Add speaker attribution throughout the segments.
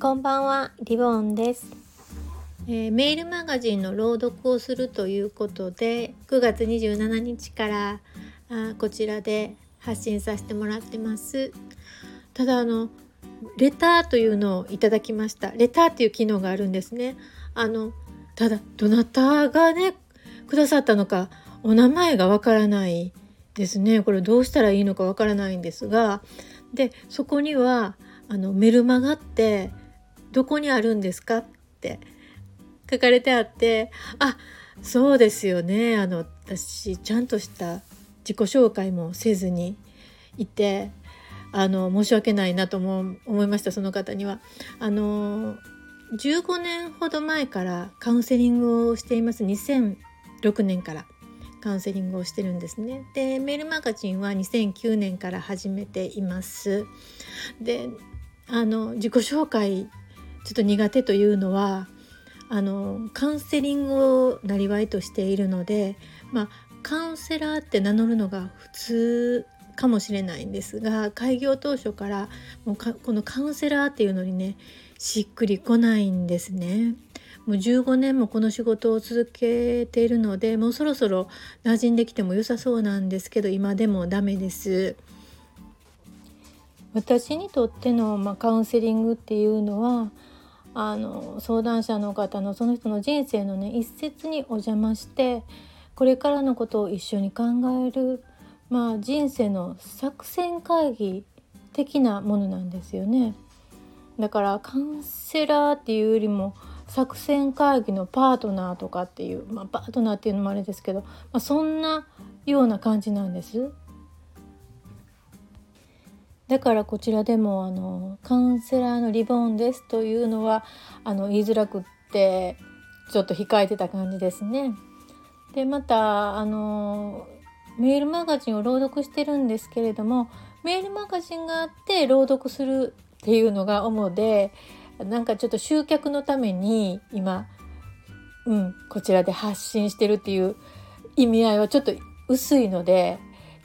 Speaker 1: こんばんは、リボンです、えー、メールマガジンの朗読をするということで9月27日からあこちらで発信させてもらってます。ただあのレターというのをいただきました。レターっていう機能があるんですね。あのただどなたがねくださったのかお名前がわからないですね。これどうしたらいいのかわからないんですがでそこにはあのメルマガってどこにあるんですか?」って書かれてあってあそうですよねあの私ちゃんとした自己紹介もせずにいてあの申し訳ないなと思思いましたその方には。あの15年ほど前からカウンセリングをしています2006年からカウンセリングをしてるんですね。でメールマガジンは2009年から始めています。であの自己紹介ちょっと苦手というのはあのカウンセリングをなりわいとしているので、まあ、カウンセラーって名乗るのが普通かもしれないんですが開業当初からもうこのカウンセラーっていうのにねしっくりこないんですね。もう15年もこの仕事を続けているのでもうそろそろ馴染んできても良さそうなんですけど今でもダメです。私にとっての、まあ、カウンセリングっていうのはあの相談者の方のその人の人生のね一節にお邪魔してこれからのことを一緒に考える、まあ、人生の作戦会議的なものなんですよね。だからカウンセラーっていうよりも作戦会議のパートナーとかっていう、まあ、パートナーっていうのもあれですけど、まあ、そんなような感じなんです。だからこちらでもあのカウンセラーのリボンですというのはあの言いづらくってちょっと控えてた感じですね。でまたあのメールマガジンを朗読してるんですけれどもメールマガジンがあって朗読するっていうのが主でなんかちょっと集客のために今、うん、こちらで発信してるっていう意味合いはちょっと薄いので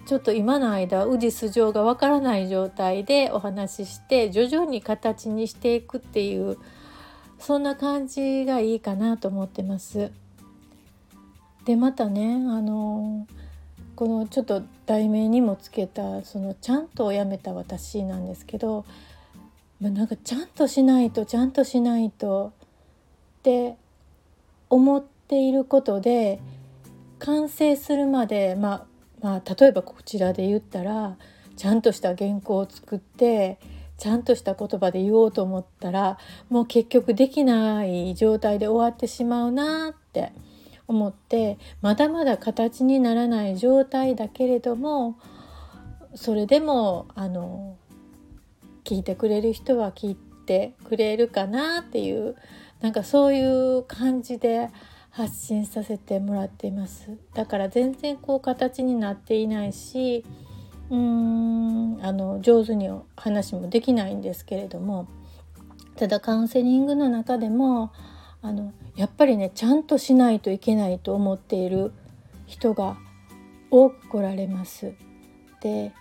Speaker 1: ちょっと今の間宇治素性がわからない状態でお話しして徐々に形にしていくっていうそんな感じがいいかなと思ってます。でまたねあのこのちょっと題名にもつけたその「ちゃんとやめた私」なんですけど、まあ、なんかちゃんとしないとちゃんとしないとって思っていることで完成するまでまあまあ、例えばこちらで言ったらちゃんとした原稿を作ってちゃんとした言葉で言おうと思ったらもう結局できない状態で終わってしまうなって思ってまだまだ形にならない状態だけれどもそれでもあの聞いてくれる人は聞いてくれるかなっていうなんかそういう感じで発信させてもらっていますだから全然こう形になっていないしうーんあの上手に話もできないんですけれどもただカウンセリングの中でもあのやっぱりねちゃんとしないといけないと思っている人が多く来られます。で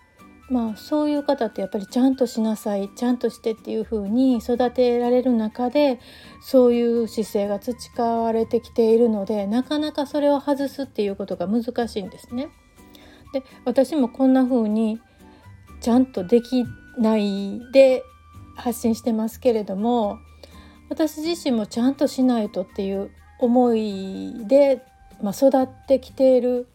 Speaker 1: まあそういう方ってやっぱりちゃんとしなさいちゃんとしてっていう風に育てられる中でそういう姿勢が培われてきているのでなかなかそれを外すっていうことが難しいんですね。で私もこんな風にちゃんとできないで発信してますけれども私自身もちゃんとしないとっていう思いで、まあ、育ってきている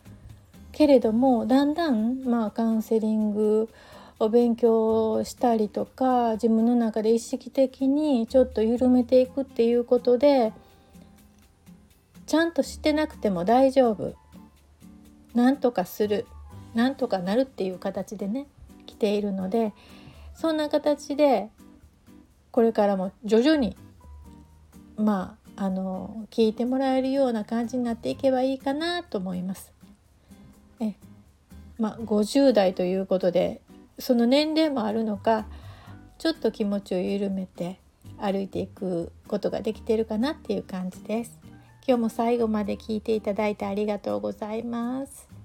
Speaker 1: けれどもだんだんまあカウンセリングを勉強したりとか自分の中で意識的にちょっと緩めていくっていうことでちゃんとしてなくても大丈夫なんとかするなんとかなるっていう形でね来ているのでそんな形でこれからも徐々にまああの聞いてもらえるような感じになっていけばいいかなと思います。えまあ、50代ということでその年齢もあるのかちょっと気持ちを緩めて歩いていくことができてるかなっていう感じです。今日も最後まで聞いていただいてありがとうございます。